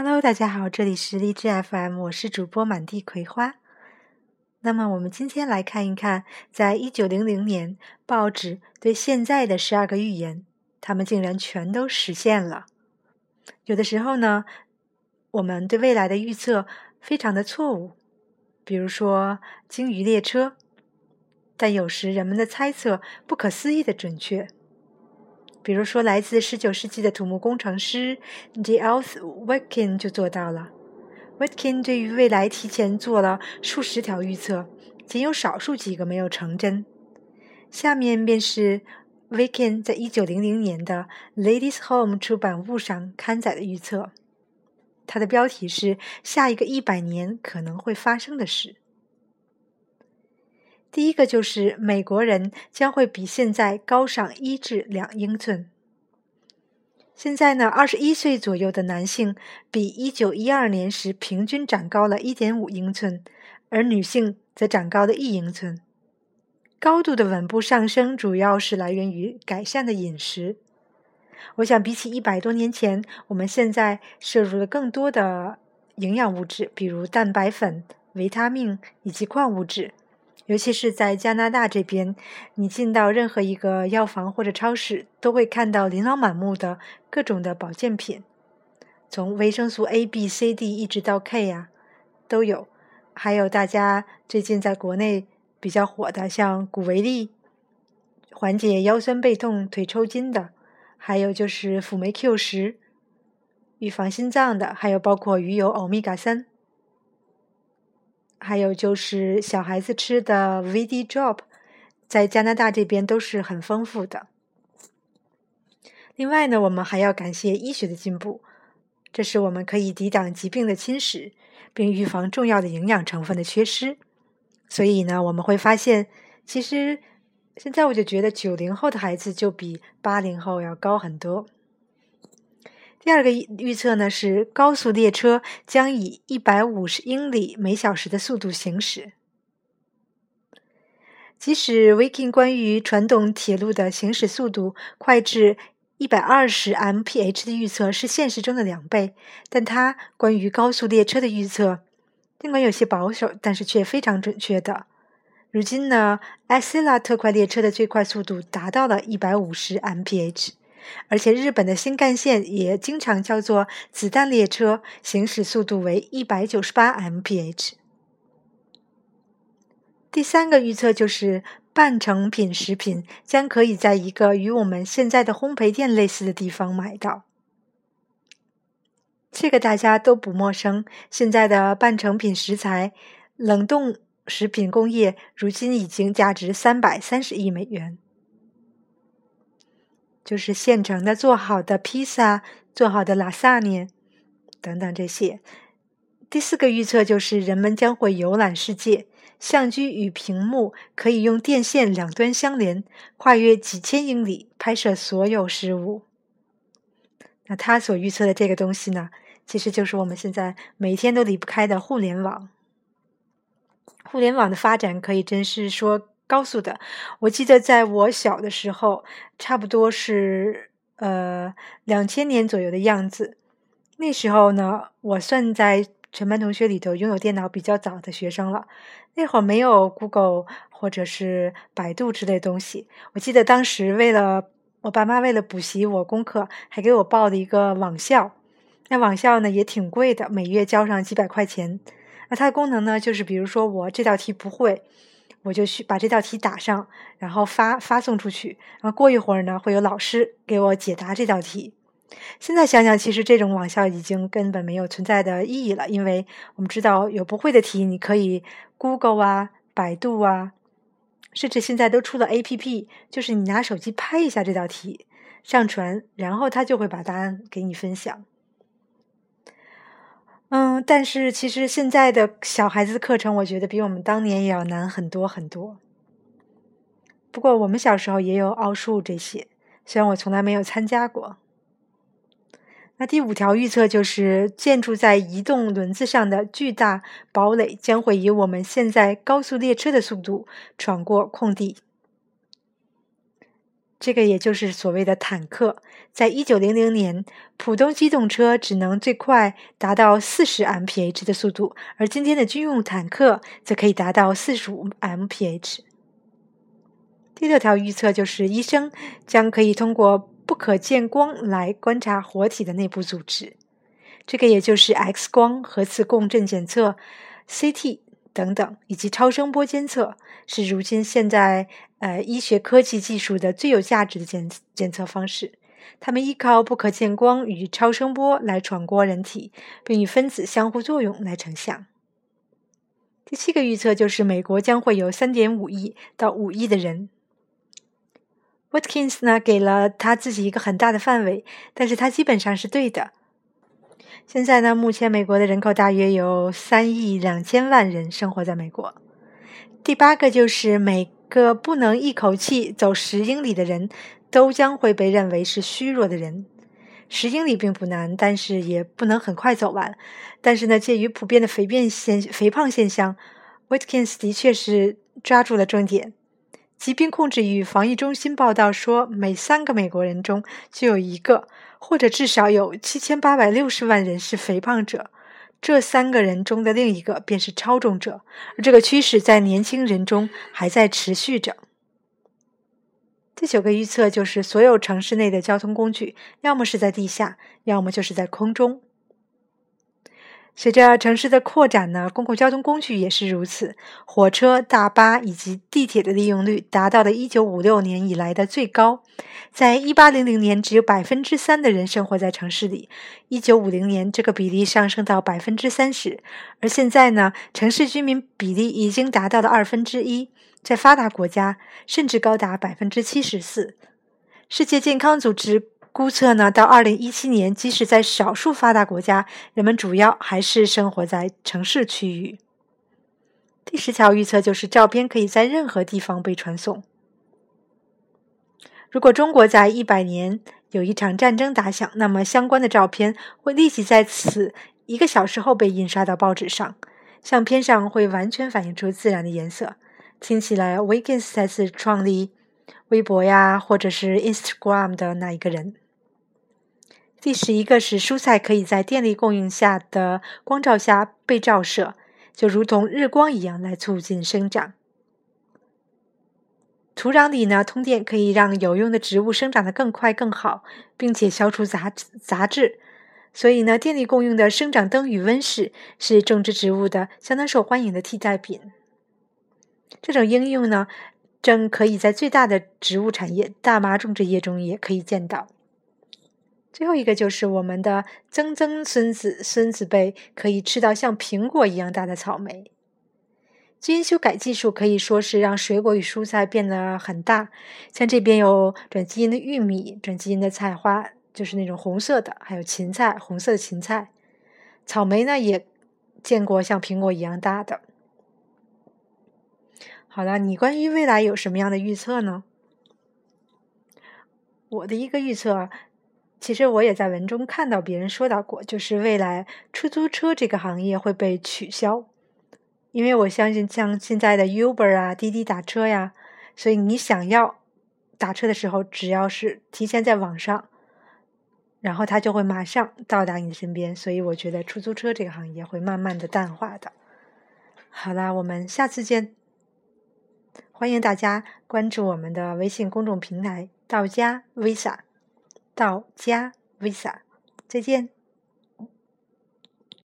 Hello，大家好，这里是荔枝 FM，我是主播满地葵花。那么，我们今天来看一看，在一九零零年，报纸对现在的十二个预言，他们竟然全都实现了。有的时候呢，我们对未来的预测非常的错误，比如说鲸鱼列车，但有时人们的猜测不可思议的准确。比如说，来自19世纪的土木工程师 d a l t h Watkin 就做到了。Watkin 对于未来提前做了数十条预测，仅有少数几个没有成真。下面便是 Watkin 在1900年的《Ladies' Home》出版物上刊载的预测，它的标题是“下一个一百年可能会发生的事”。第一个就是美国人将会比现在高上一至两英寸。现在呢，二十一岁左右的男性比一九一二年时平均长高了一点五英寸，而女性则长高了一英寸。高度的稳步上升主要是来源于改善的饮食。我想，比起一百多年前，我们现在摄入了更多的营养物质，比如蛋白粉、维他命以及矿物质。尤其是在加拿大这边，你进到任何一个药房或者超市，都会看到琳琅满目的各种的保健品，从维生素 A、B、C、D 一直到 K 呀，都有。还有大家最近在国内比较火的，像谷维力，缓解腰酸背痛、腿抽筋的；还有就是辅酶 Q 十，预防心脏的；还有包括鱼油欧米伽三。还有就是小孩子吃的 VD Drop，在加拿大这边都是很丰富的。另外呢，我们还要感谢医学的进步，这是我们可以抵挡疾病的侵蚀，并预防重要的营养成分的缺失。所以呢，我们会发现，其实现在我就觉得九零后的孩子就比八零后要高很多。第二个预测呢是高速列车将以一百五十英里每小时的速度行驶。即使 Viking 关于传统铁路的行驶速度快至一百二十 mph 的预测是现实中的两倍，但它关于高速列车的预测尽管有些保守，但是却非常准确的。如今呢 a s i l a 特快列车的最快速度达到了一百五十 mph。而且日本的新干线也经常叫做“子弹列车”，行驶速度为一百九十八 mph。第三个预测就是半成品食品将可以在一个与我们现在的烘焙店类似的地方买到。这个大家都不陌生。现在的半成品食材冷冻食品工业如今已经价值三百三十亿美元。就是现成的做好的披萨、做好的拉萨尼等等这些。第四个预测就是人们将会游览世界，相机与屏幕可以用电线两端相连，跨越几千英里拍摄所有事物。那他所预测的这个东西呢，其实就是我们现在每天都离不开的互联网。互联网的发展可以真是说。高速的，我记得在我小的时候，差不多是呃两千年左右的样子。那时候呢，我算在全班同学里头拥有电脑比较早的学生了。那会儿没有 Google 或者是百度之类东西。我记得当时为了我爸妈为了补习我功课，还给我报了一个网校。那网校呢也挺贵的，每月交上几百块钱。那它的功能呢，就是比如说我这道题不会。我就去把这道题打上，然后发发送出去。然后过一会儿呢，会有老师给我解答这道题。现在想想，其实这种网校已经根本没有存在的意义了，因为我们知道有不会的题，你可以 Google 啊、百度啊，甚至现在都出了 APP，就是你拿手机拍一下这道题，上传，然后他就会把答案给你分享。但是其实现在的小孩子的课程，我觉得比我们当年也要难很多很多。不过我们小时候也有奥数这些，虽然我从来没有参加过。那第五条预测就是，建筑在移动轮子上的巨大堡垒将会以我们现在高速列车的速度闯过空地。这个也就是所谓的坦克。在一九零零年，普通机动车只能最快达到四十 mph 的速度，而今天的军用坦克则可以达到四十五 mph。第六条预测就是，医生将可以通过不可见光来观察活体的内部组织。这个也就是 X 光、核磁共振检测、CT 等等，以及超声波监测，是如今现在呃医学科技技术的最有价值的检检测方式。它们依靠不可见光与超声波来闯过人体，并与分子相互作用来成像。第七个预测就是，美国将会有3.5亿到5亿的人。Watkins 呢给了他自己一个很大的范围，但是他基本上是对的。现在呢，目前美国的人口大约有三亿两千万人生活在美国。第八个就是每个不能一口气走十英里的人都将会被认为是虚弱的人。十英里并不难，但是也不能很快走完。但是呢，介于普遍的肥变现肥胖现象，Witkins 的确是抓住了重点。疾病控制与防疫中心报道说，每三个美国人中就有一个，或者至少有七千八百六十万人是肥胖者。这三个人中的另一个便是超重者，而这个趋势在年轻人中还在持续着。第九个预测就是，所有城市内的交通工具，要么是在地下，要么就是在空中。随着城市的扩展呢，公共交通工具也是如此。火车、大巴以及地铁的利用率达到了1956年以来的最高。在一八零零年，只有百分之三的人生活在城市里一九五零年，这个比例上升到百分之三十。而现在呢，城市居民比例已经达到了二分之一，在发达国家甚至高达百分之七十四。世界健康组织。估测呢，到二零一七年，即使在少数发达国家，人们主要还是生活在城市区域。第十条预测就是，照片可以在任何地方被传送。如果中国在一百年有一场战争打响，那么相关的照片会立即在此一个小时后被印刷到报纸上，相片上会完全反映出自然的颜色。听起来，，Wiggins 再次创立微博呀，或者是 Instagram 的那一个人。第十一个是蔬菜可以在电力供应下的光照下被照射，就如同日光一样来促进生长。土壤里呢，通电可以让有用的植物生长得更快更好，并且消除杂杂质。所以呢，电力供应的生长灯与温室是种植植物的相当受欢迎的替代品。这种应用呢，正可以在最大的植物产业——大麻种植业中也可以见到。最后一个就是我们的曾曾孙子孙子辈可以吃到像苹果一样大的草莓。基因修改技术可以说是让水果与蔬菜变得很大，像这边有转基因的玉米、转基因的菜花，就是那种红色的，还有芹菜，红色的芹菜。草莓呢也见过像苹果一样大的。好了，你关于未来有什么样的预测呢？我的一个预测。其实我也在文中看到别人说到过，就是未来出租车这个行业会被取消，因为我相信像现在的 Uber 啊、滴滴打车呀，所以你想要打车的时候，只要是提前在网上，然后它就会马上到达你的身边，所以我觉得出租车这个行业会慢慢的淡化的。好啦，我们下次见，欢迎大家关注我们的微信公众平台“道家 Visa”。到家 Visa，再见。